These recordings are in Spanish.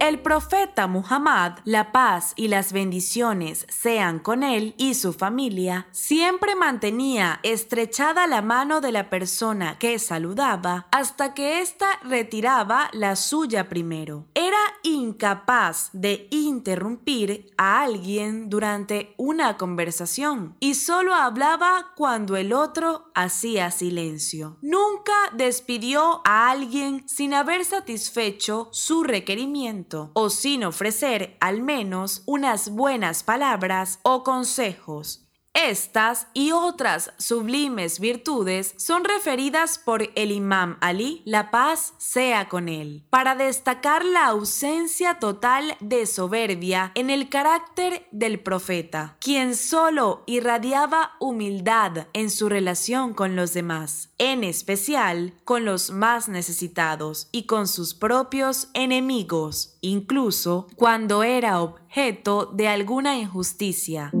El profeta Muhammad, la paz y las bendiciones sean con él y su familia, siempre mantenía estrechada la mano de la persona que saludaba hasta que ésta retiraba la suya primero. Era incapaz de interrumpir a alguien durante una conversación y solo hablaba cuando el otro hacía silencio. Nunca despidió a alguien sin haber satisfecho su requerimiento o sin ofrecer al menos unas buenas palabras o consejos. Estas y otras sublimes virtudes son referidas por el imam Ali, la paz sea con él, para destacar la ausencia total de soberbia en el carácter del profeta, quien solo irradiaba humildad en su relación con los demás, en especial con los más necesitados y con sus propios enemigos, incluso cuando era objeto de alguna injusticia.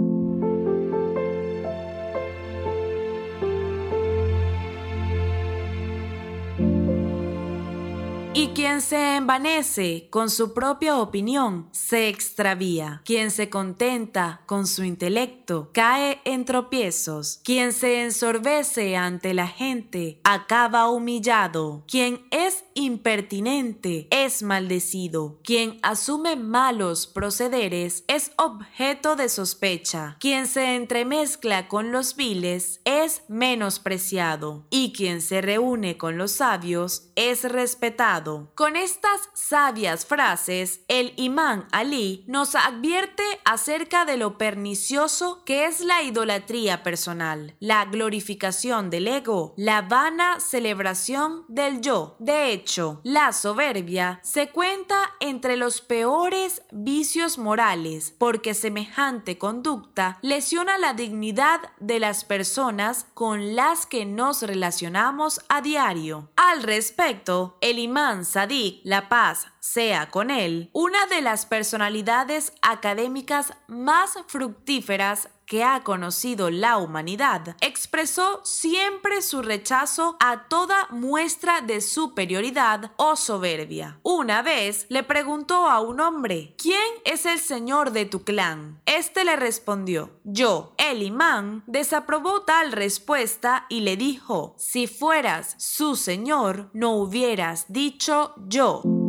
Se envanece con su propia opinión se extravía. Quien se contenta con su intelecto cae en tropiezos. Quien se ensorbece ante la gente acaba humillado. Quien es impertinente es maldecido. Quien asume malos procederes es objeto de sospecha. Quien se entremezcla con los viles es menospreciado. Y quien se reúne con los sabios es respetado. Con estas sabias frases, el imán Ali nos advierte acerca de lo pernicioso que es la idolatría personal, la glorificación del ego, la vana celebración del yo. De hecho, la soberbia se cuenta entre los peores vicios morales porque semejante conducta lesiona la dignidad de las personas con las que nos relacionamos a diario. Al respecto, el imán Sadiq, la paz sea con él, una de las personalidades académicas más fructíferas que ha conocido la humanidad, expresó siempre su rechazo a toda muestra de superioridad o soberbia. Una vez le preguntó a un hombre, ¿quién es el señor de tu clan? Este le respondió, yo. El imán desaprobó tal respuesta y le dijo, si fueras su señor, no hubieras dicho yo.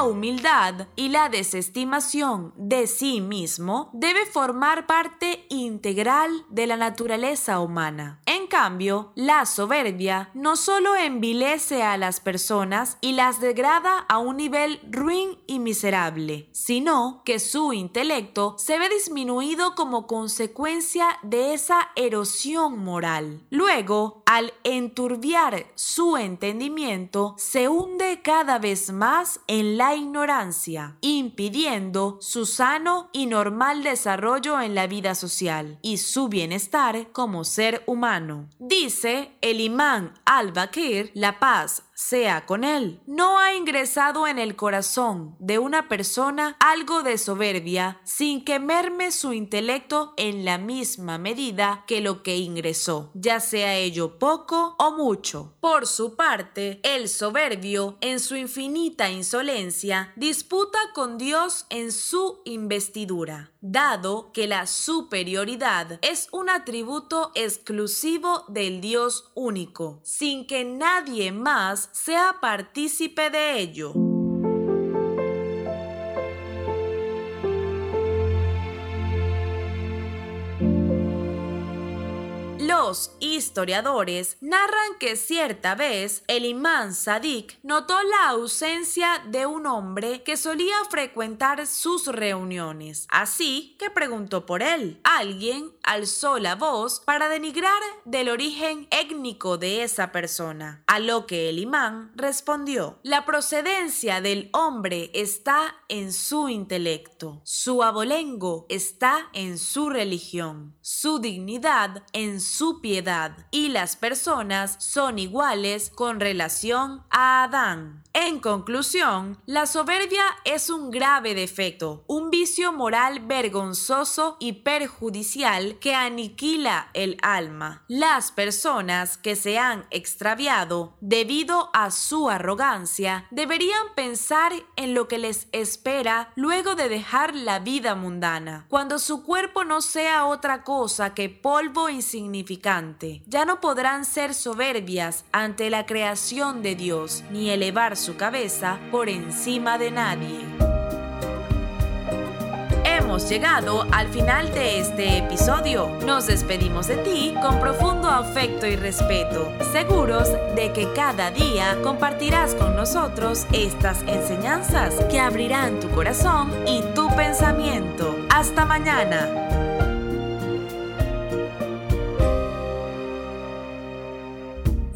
La humildad y la desestimación de sí mismo debe formar parte integral de la naturaleza humana. Cambio, la soberbia no solo envilece a las personas y las degrada a un nivel ruin y miserable, sino que su intelecto se ve disminuido como consecuencia de esa erosión moral. Luego, al enturbiar su entendimiento, se hunde cada vez más en la ignorancia, impidiendo su sano y normal desarrollo en la vida social y su bienestar como ser humano. Dice el imán al-Bakir, la paz sea con él. No ha ingresado en el corazón de una persona algo de soberbia sin que merme su intelecto en la misma medida que lo que ingresó, ya sea ello poco o mucho. Por su parte, el soberbio, en su infinita insolencia, disputa con Dios en su investidura, dado que la superioridad es un atributo exclusivo del Dios único, sin que nadie más sea partícipe de ello. Historiadores narran que cierta vez el imán Sadik notó la ausencia de un hombre que solía frecuentar sus reuniones, así que preguntó por él. Alguien alzó la voz para denigrar del origen étnico de esa persona, a lo que el imán respondió, la procedencia del hombre está en su intelecto, su abolengo está en su religión, su dignidad en su piedad y las personas son iguales con relación a Adán. En conclusión, la soberbia es un grave defecto, un vicio moral vergonzoso y perjudicial que aniquila el alma. Las personas que se han extraviado debido a su arrogancia deberían pensar en lo que les espera luego de dejar la vida mundana, cuando su cuerpo no sea otra cosa que polvo insignificante. Ya no podrán ser soberbias ante la creación de Dios, ni elevar su cabeza por encima de nadie. Hemos llegado al final de este episodio. Nos despedimos de ti con profundo afecto y respeto, seguros de que cada día compartirás con nosotros estas enseñanzas que abrirán tu corazón y tu pensamiento. Hasta mañana.